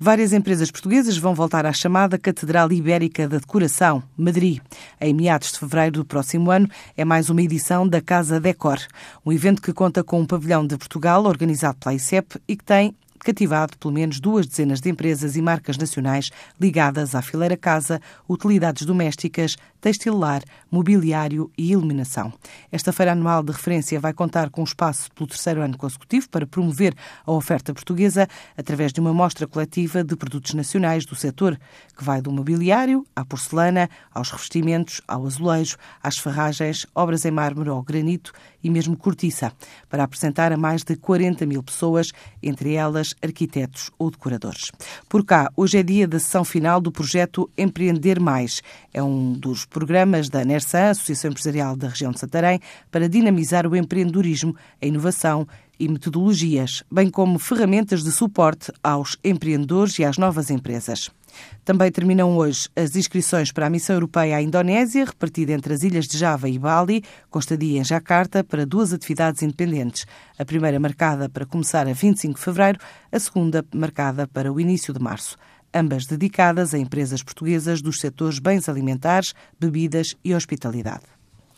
Várias empresas portuguesas vão voltar à chamada Catedral Ibérica da Decoração, Madrid. Em meados de fevereiro do próximo ano, é mais uma edição da Casa Decor, um evento que conta com um pavilhão de Portugal organizado pela ICEP e que tem cativado pelo menos duas dezenas de empresas e marcas nacionais ligadas à fileira casa, utilidades domésticas, textilar, mobiliário e iluminação. Esta feira anual de referência vai contar com espaço pelo terceiro ano consecutivo para promover a oferta portuguesa através de uma mostra coletiva de produtos nacionais do setor, que vai do mobiliário à porcelana, aos revestimentos, ao azulejo, às ferragens, obras em mármore ou granito e mesmo cortiça, para apresentar a mais de 40 mil pessoas, entre elas arquitetos ou decoradores. Por cá, hoje é dia da sessão final do projeto Empreender Mais. É um dos programas da NERSA, Associação Empresarial da Região de Santarém, para dinamizar o empreendedorismo, a inovação e metodologias, bem como ferramentas de suporte aos empreendedores e às novas empresas. Também terminam hoje as inscrições para a Missão Europeia à Indonésia, repartida entre as ilhas de Java e Bali, com em Jakarta, para duas atividades independentes. A primeira marcada para começar a 25 de fevereiro, a segunda marcada para o início de março ambas dedicadas a empresas portuguesas dos setores bens alimentares, bebidas e hospitalidade.